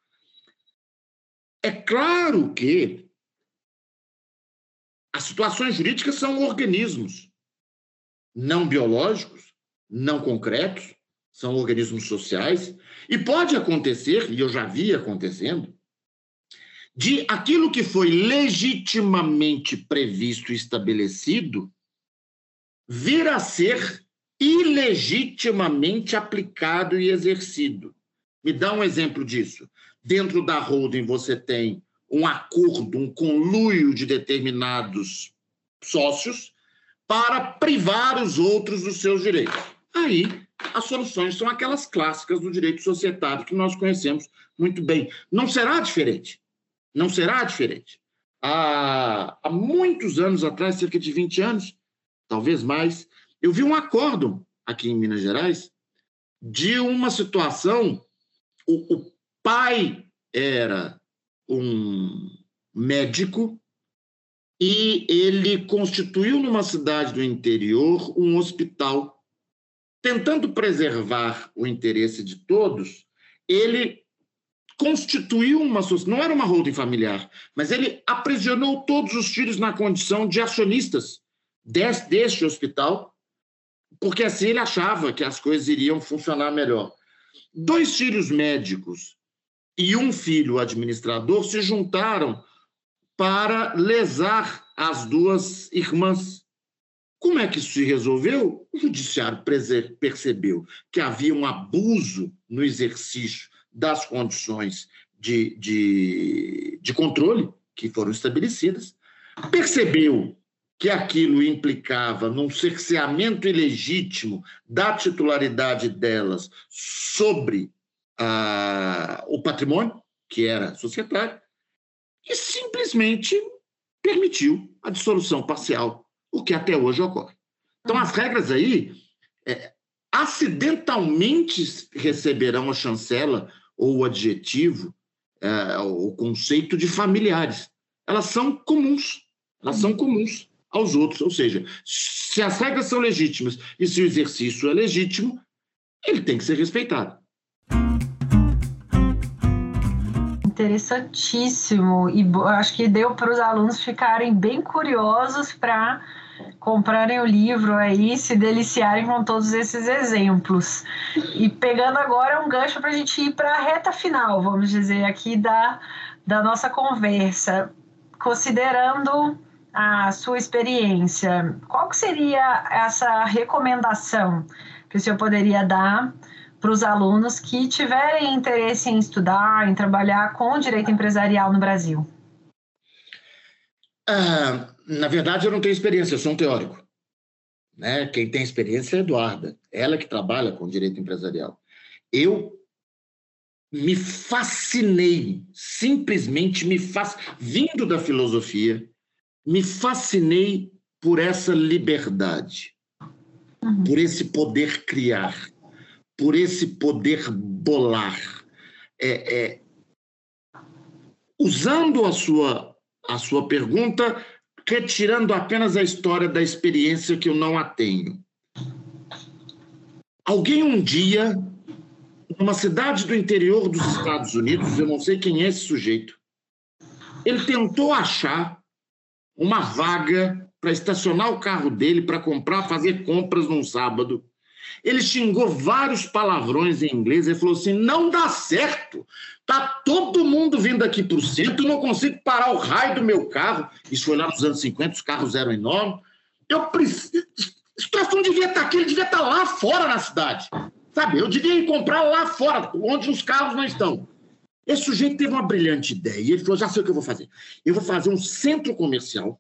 É claro que as situações jurídicas são organismos não biológicos, não concretos, são organismos sociais, e pode acontecer, e eu já vi acontecendo, de aquilo que foi legitimamente previsto e estabelecido vir a ser ilegitimamente aplicado e exercido. Me dá um exemplo disso. Dentro da holding você tem um acordo, um conluio de determinados sócios para privar os outros dos seus direitos. Aí, as soluções são aquelas clássicas do direito societário que nós conhecemos muito bem. Não será diferente. Não será diferente. Há, há muitos anos atrás, cerca de 20 anos, talvez mais, eu vi um acórdão aqui em Minas Gerais de uma situação. O, o pai era um médico e ele constituiu numa cidade do interior um hospital. Tentando preservar o interesse de todos, ele constituiu uma não era uma holding familiar, mas ele aprisionou todos os filhos na condição de acionistas deste, hospital, porque assim ele achava que as coisas iriam funcionar melhor. Dois filhos médicos e um filho administrador se juntaram para lesar as duas irmãs. Como é que isso se resolveu? O judiciário percebeu que havia um abuso no exercício das condições de, de, de controle que foram estabelecidas, percebeu que aquilo implicava num cerceamento ilegítimo da titularidade delas sobre ah, o patrimônio, que era societário, e simplesmente permitiu a dissolução parcial, o que até hoje ocorre. Então, as regras aí, é, acidentalmente receberão a chancela ou o adjetivo, é, o conceito de familiares. Elas são comuns, elas são comuns aos outros. Ou seja, se as regras são legítimas e se o exercício é legítimo, ele tem que ser respeitado. Interessantíssimo. E acho que deu para os alunos ficarem bem curiosos para comprarem o livro aí, se deliciarem com todos esses exemplos. E pegando agora um gancho para a gente ir para a reta final, vamos dizer, aqui da, da nossa conversa. Considerando a sua experiência, qual que seria essa recomendação que o senhor poderia dar para os alunos que tiverem interesse em estudar, em trabalhar com direito empresarial no Brasil? Ah, na verdade, eu não tenho experiência, eu sou um teórico. Né? Quem tem experiência é a Eduarda, ela que trabalha com direito empresarial. Eu me fascinei, simplesmente me faz, vindo da filosofia, me fascinei por essa liberdade, uhum. por esse poder criar, por esse poder bolar. É, é, usando a sua, a sua pergunta, retirando apenas a história da experiência que eu não a tenho. Alguém um dia, numa cidade do interior dos Estados Unidos, eu não sei quem é esse sujeito, ele tentou achar uma vaga para estacionar o carro dele para comprar, fazer compras num sábado. Ele xingou vários palavrões em inglês. Ele falou assim: não dá certo. Tá todo mundo vindo aqui para o centro, não consigo parar o raio do meu carro. Isso foi lá nos anos 50, os carros eram enormes. Eu preciso. Esse troço não devia estar tá aqui, ele devia estar tá lá fora na cidade. Sabe? Eu devia ir comprar lá fora, onde os carros não estão. Esse sujeito teve uma brilhante ideia. E ele falou: já sei o que eu vou fazer. Eu vou fazer um centro comercial.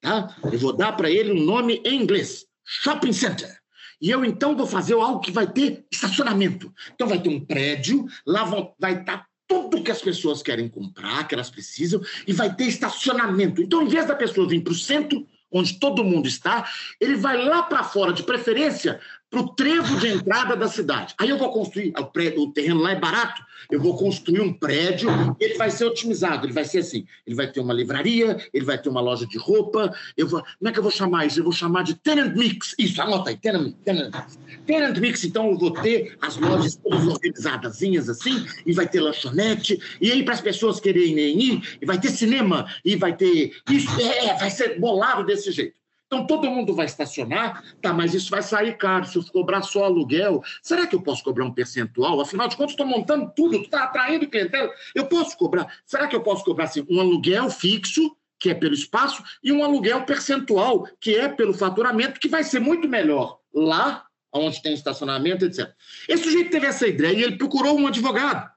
Tá? Eu vou dar para ele um nome em inglês: Shopping Center. E eu então vou fazer algo que vai ter estacionamento. Então vai ter um prédio, lá vai estar tá tudo que as pessoas querem comprar, que elas precisam, e vai ter estacionamento. Então, em vez da pessoa vir para o centro, onde todo mundo está, ele vai lá para fora, de preferência, para o trevo de entrada da cidade. Aí eu vou construir, o, prédio, o terreno lá é barato, eu vou construir um prédio, ele vai ser otimizado, ele vai ser assim, ele vai ter uma livraria, ele vai ter uma loja de roupa, eu vou, como é que eu vou chamar isso? Eu vou chamar de tenant mix, isso, anota aí, tenant, tenant mix. Tenant mix, então eu vou ter as lojas todas organizadazinhas assim, e vai ter lanchonete, e aí para as pessoas quererem ir, e vai ter cinema, e vai ter, isso, é, vai ser bolado desse jeito. Então todo mundo vai estacionar, tá, mas isso vai sair caro. Se eu cobrar só aluguel, será que eu posso cobrar um percentual? Afinal de contas, estou montando tudo, tu está atraindo clientela. Eu posso cobrar. Será que eu posso cobrar assim, um aluguel fixo, que é pelo espaço, e um aluguel percentual, que é pelo faturamento, que vai ser muito melhor lá onde tem estacionamento, etc. Esse sujeito teve essa ideia e ele procurou um advogado.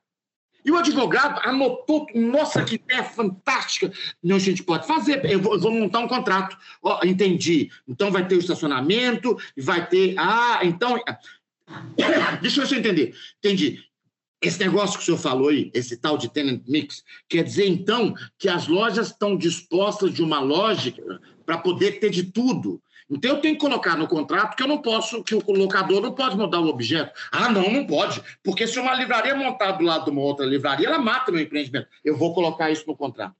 E o advogado anotou, nossa, que ideia fantástica. Não, a gente pode fazer, eu vou, eu vou montar um contrato. Oh, entendi. Então vai ter o estacionamento, vai ter. Ah, então. [coughs] Deixa eu entender. Entendi. Esse negócio que o senhor falou aí, esse tal de tenant mix, quer dizer então que as lojas estão dispostas de uma lógica para poder ter de tudo. Então eu tenho que colocar no contrato que eu não posso, que o locador não pode mudar o objeto. Ah, não, não pode. Porque se uma livraria montar do lado de uma outra livraria, ela mata meu empreendimento. Eu vou colocar isso no contrato.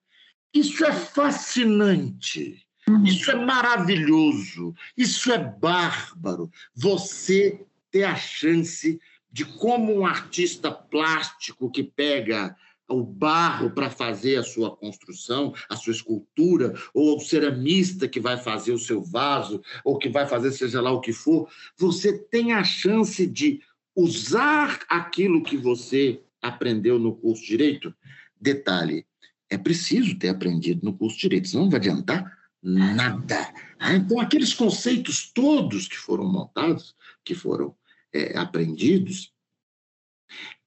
Isso é fascinante. Uhum. Isso é maravilhoso. Isso é bárbaro. Você ter a chance de como um artista plástico que pega o barro para fazer a sua construção, a sua escultura, ou o ceramista que vai fazer o seu vaso, ou que vai fazer seja lá o que for, você tem a chance de usar aquilo que você aprendeu no curso de direito. Detalhe, é preciso ter aprendido no curso de direito, senão não vai adiantar nada. Então, aqueles conceitos todos que foram montados, que foram é, aprendidos,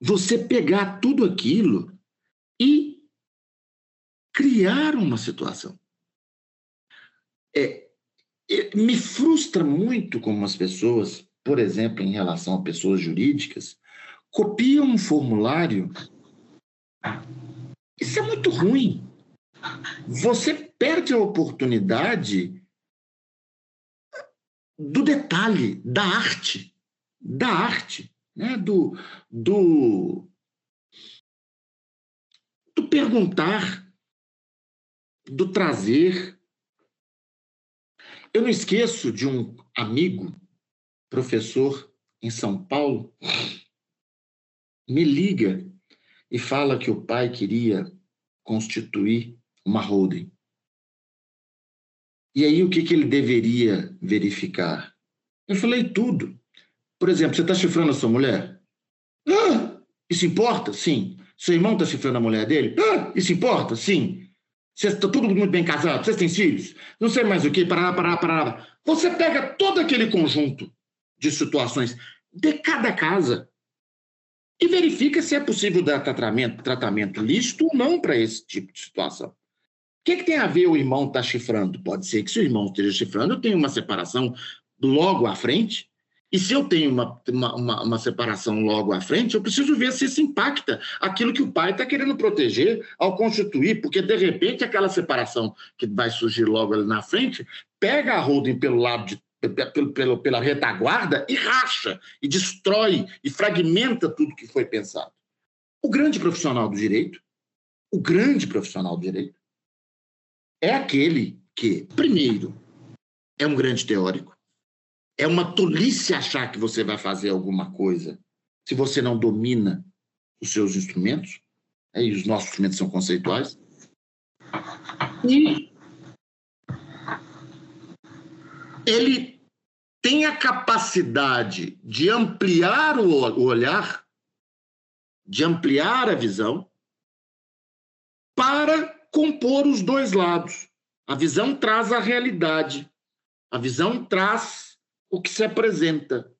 você pegar tudo aquilo e criar uma situação. É, é, me frustra muito como as pessoas, por exemplo, em relação a pessoas jurídicas, copiam um formulário. Isso é muito ruim. Você perde a oportunidade do detalhe, da arte, da arte, né? do, do, do perguntar, do trazer. Eu não esqueço de um amigo, professor em São Paulo, me liga e fala que o pai queria constituir uma holding. E aí o que, que ele deveria verificar? Eu falei tudo. Por exemplo, você está chifrando a sua mulher? Ah, isso importa? Sim. Seu irmão está chifrando a mulher dele? Ah, isso importa? Sim. Vocês estão tudo muito bem casados? Vocês têm filhos? Não sei mais o que, parar, parar, parar. Você pega todo aquele conjunto de situações de cada casa e verifica se é possível dar tratamento, tratamento lícito ou não para esse tipo de situação. O que, que tem a ver o irmão estar tá chifrando? Pode ser que se o irmão esteja chifrando, eu tenho uma separação logo à frente, e se eu tenho uma, uma, uma, separação logo à frente, eu preciso ver se isso impacta aquilo que o pai está querendo proteger ao constituir, porque de repente aquela separação que vai surgir logo ali na frente pega a holding pelo lado de pelo, pelo, pela retaguarda e racha, e destrói, e fragmenta tudo que foi pensado. O grande profissional do direito, o grande profissional do direito, é aquele que, primeiro, é um grande teórico, é uma tolice achar que você vai fazer alguma coisa se você não domina os seus instrumentos, né, e os nossos instrumentos são conceituais. E ele tem a capacidade de ampliar o olhar, de ampliar a visão, para compor os dois lados. A visão traz a realidade, a visão traz o que se apresenta.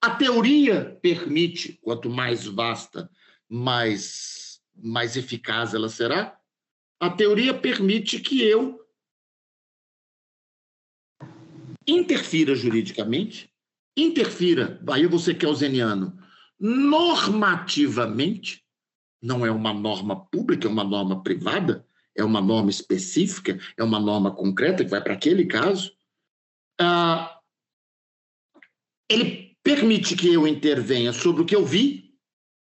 A teoria permite, quanto mais vasta, mais, mais eficaz ela será. A teoria permite que eu interfira juridicamente, interfira, aí você que é zeniano, normativamente, não é uma norma pública, é uma norma privada, é uma norma específica, é uma norma concreta que vai para aquele caso. Ah, ele permite que eu intervenha sobre o que eu vi,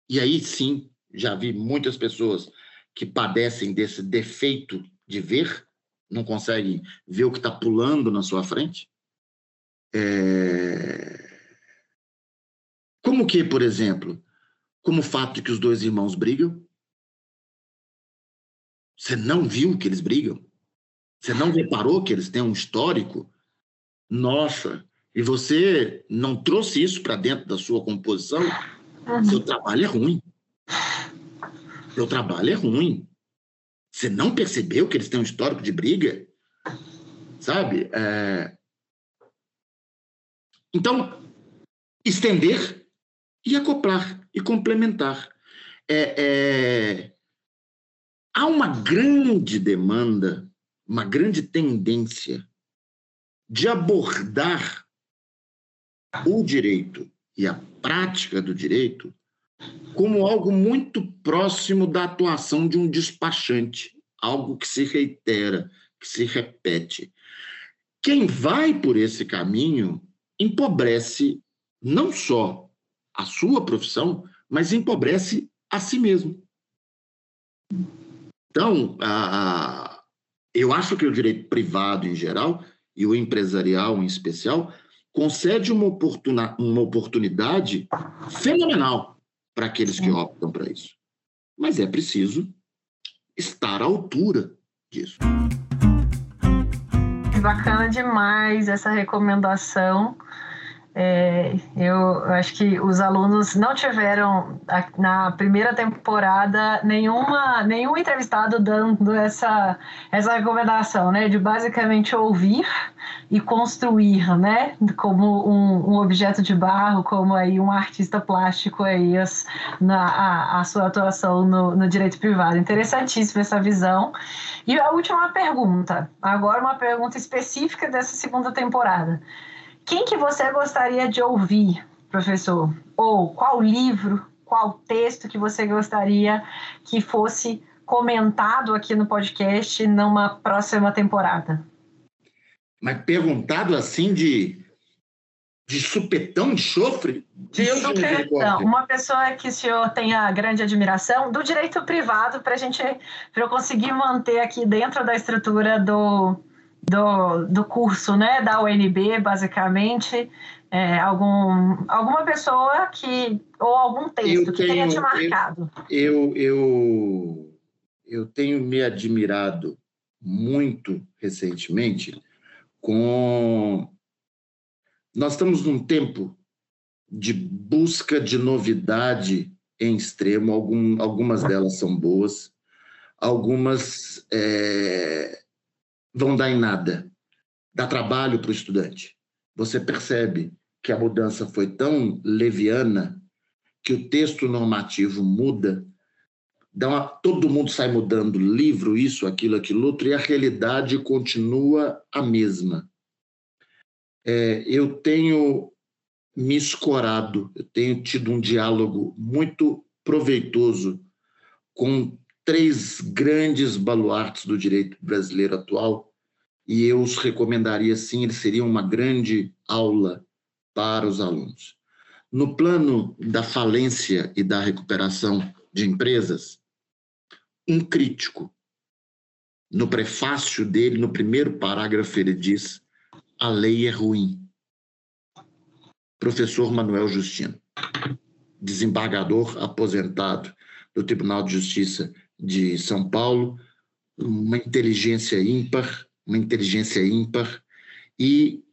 e aí sim, já vi muitas pessoas que padecem desse defeito de ver, não conseguem ver o que está pulando na sua frente. É... Como que, por exemplo, como o fato de que os dois irmãos brigam? Você não viu que eles brigam? Você não reparou que eles têm um histórico? Nossa, e você não trouxe isso para dentro da sua composição, uhum. seu trabalho é ruim. Seu trabalho é ruim. Você não percebeu que eles têm um histórico de briga? Sabe? É... Então, estender e acoplar e complementar. É, é... Há uma grande demanda, uma grande tendência de abordar o direito e a prática do direito como algo muito próximo da atuação de um despachante, algo que se reitera, que se repete. Quem vai por esse caminho empobrece não só a sua profissão, mas empobrece a si mesmo. Então, a, a, eu acho que o direito privado em geral e o empresarial em especial concede uma, oportuna, uma oportunidade fenomenal para aqueles que optam para isso. Mas é preciso estar à altura disso. Bacana demais essa recomendação. É, eu acho que os alunos não tiveram na primeira temporada nenhuma, nenhum entrevistado dando essa, essa recomendação, né? De basicamente ouvir e construir, né? Como um, um objeto de barro, como aí um artista plástico aí as, na, a, a sua atuação no, no direito privado. Interessantíssima essa visão. E a última pergunta, agora uma pergunta específica dessa segunda temporada. Quem que você gostaria de ouvir, professor? Ou qual livro, qual texto que você gostaria que fosse comentado aqui no podcast numa próxima temporada? Mas perguntado assim de de supetão de chofre? De supetão. Uma pessoa que o senhor tenha grande admiração do direito privado para a gente para eu conseguir manter aqui dentro da estrutura do, do, do curso, né, da UNB, basicamente, é, algum, alguma pessoa que, ou algum texto eu que tenha te marcado. Eu, eu, eu tenho me admirado muito recentemente com. Nós estamos num tempo de busca de novidade em extremo, algum, algumas delas são boas, algumas é, vão dar em nada. Dá trabalho para o estudante. Você percebe que a mudança foi tão leviana que o texto normativo muda, uma, todo mundo sai mudando livro, isso, aquilo, aquilo outro, e a realidade continua a mesma. É, eu tenho me escorado, eu tenho tido um diálogo muito proveitoso com três grandes baluartes do direito brasileiro atual, e eu os recomendaria sim, eles seriam uma grande aula para os alunos. No plano da falência e da recuperação de empresas, um crítico, no prefácio dele, no primeiro parágrafo, ele diz: a lei é ruim. Professor Manuel Justino, desembargador aposentado do Tribunal de Justiça de São Paulo, uma inteligência ímpar, uma inteligência ímpar e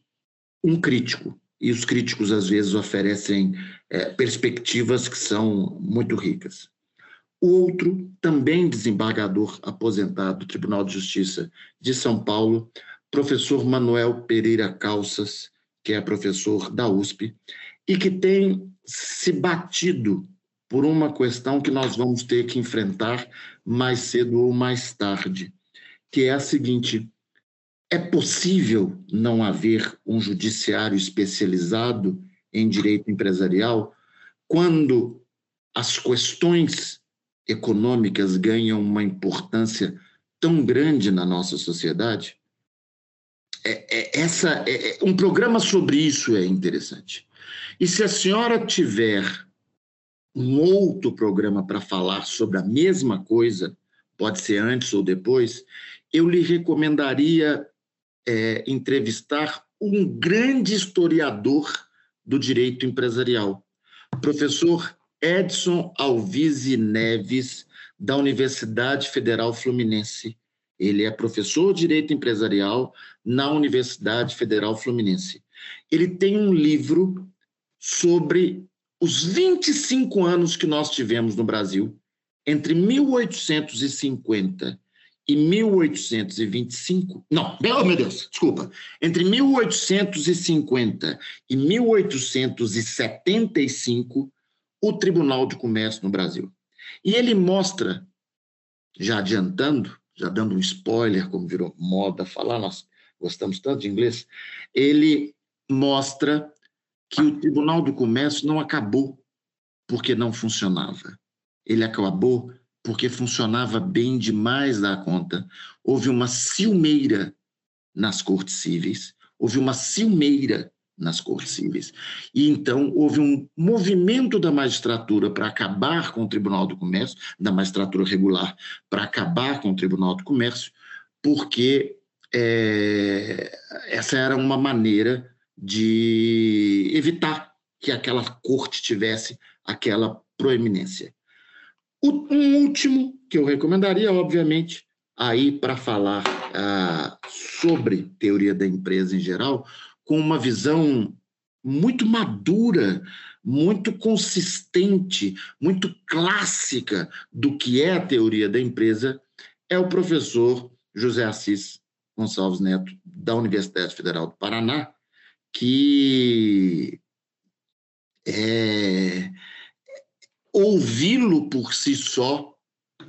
um crítico. E os críticos, às vezes, oferecem é, perspectivas que são muito ricas. O outro, também desembargador aposentado do Tribunal de Justiça de São Paulo, professor Manuel Pereira Calças, que é professor da USP, e que tem se batido por uma questão que nós vamos ter que enfrentar mais cedo ou mais tarde, que é a seguinte: é possível não haver um judiciário especializado em direito empresarial quando as questões econômicas ganham uma importância tão grande na nossa sociedade? É, é, essa, é, é um programa sobre isso é interessante. E se a senhora tiver um outro programa para falar sobre a mesma coisa, pode ser antes ou depois, eu lhe recomendaria é, entrevistar um grande historiador do direito empresarial, professor Edson Alvise Neves, da Universidade Federal Fluminense. Ele é professor de direito empresarial na Universidade Federal Fluminense. Ele tem um livro sobre os 25 anos que nós tivemos no Brasil, entre 1850 e 1825, não, meu Deus, desculpa, entre 1850 e 1875, o Tribunal de Comércio no Brasil. E ele mostra, já adiantando, já dando um spoiler, como virou moda falar, nós gostamos tanto de inglês, ele mostra que o Tribunal do Comércio não acabou porque não funcionava. Ele acabou porque funcionava bem demais da conta. Houve uma ciumeira nas cortes cíveis, houve uma ciumeira nas cortes cíveis. E então houve um movimento da magistratura para acabar com o Tribunal do Comércio, da magistratura regular, para acabar com o Tribunal do Comércio, porque é, essa era uma maneira de evitar que aquela corte tivesse aquela proeminência. Um último que eu recomendaria, obviamente, aí para falar ah, sobre teoria da empresa em geral, com uma visão muito madura, muito consistente, muito clássica do que é a teoria da empresa, é o professor José Assis Gonçalves Neto, da Universidade Federal do Paraná, que é, ouvi-lo por si só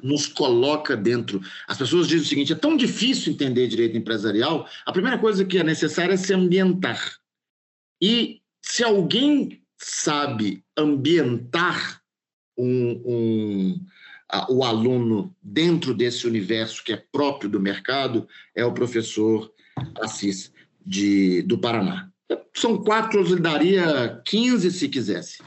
nos coloca dentro. As pessoas dizem o seguinte: é tão difícil entender direito empresarial. A primeira coisa que é necessária é se ambientar. E se alguém sabe ambientar um, um, a, o aluno dentro desse universo que é próprio do mercado, é o professor Assis de, do Paraná. São quatro, eu lhe daria 15 se quisesse.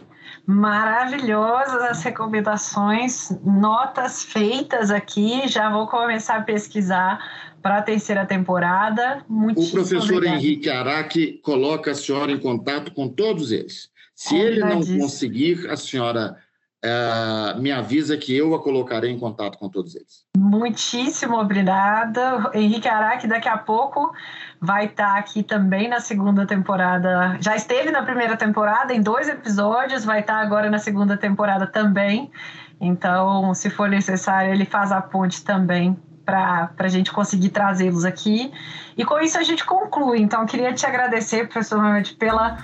Maravilhosas as recomendações, notas feitas aqui. Já vou começar a pesquisar para a terceira temporada. O professor obrigado. Henrique Araque coloca a senhora em contato com todos eles. Se ele não conseguir, a senhora uh, me avisa que eu a colocarei em contato com todos eles. Muitíssimo obrigada. Henrique Araque, daqui a pouco vai estar aqui também na segunda temporada. Já esteve na primeira temporada em dois episódios, vai estar agora na segunda temporada também. Então, se for necessário, ele faz a ponte também para a gente conseguir trazê-los aqui. E com isso a gente conclui. Então, queria te agradecer, professor Mohamed, pela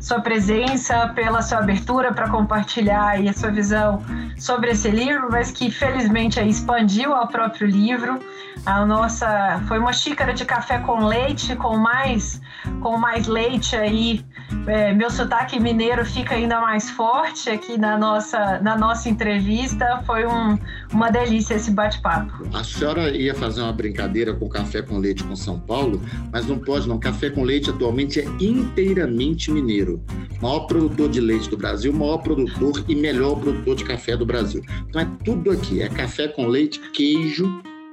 sua presença, pela sua abertura para compartilhar aí a sua visão sobre esse livro, mas que felizmente expandiu ao próprio livro. A nossa foi uma xícara de café com leite, com mais com mais leite aí. É, meu sotaque mineiro fica ainda mais forte aqui na nossa na nossa entrevista. Foi um, uma delícia esse bate-papo. A senhora ia fazer uma brincadeira com café com leite com São Paulo, mas não pode não. Café com leite atualmente é inteiramente mineiro. Maior produtor de leite do Brasil, maior produtor e melhor produtor de café do Brasil. Então é tudo aqui, é café com leite, queijo,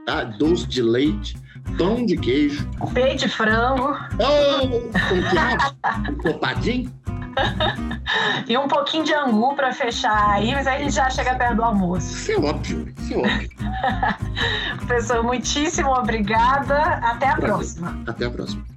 tá? doce de leite, pão de queijo. Peito de frango. Oh, com copadinho. [laughs] e um pouquinho de angu para fechar aí, mas aí a gente já chega perto do almoço. Isso é óbvio, isso é óbvio. [laughs] Professor, muitíssimo obrigada. Até a próxima. Até a próxima.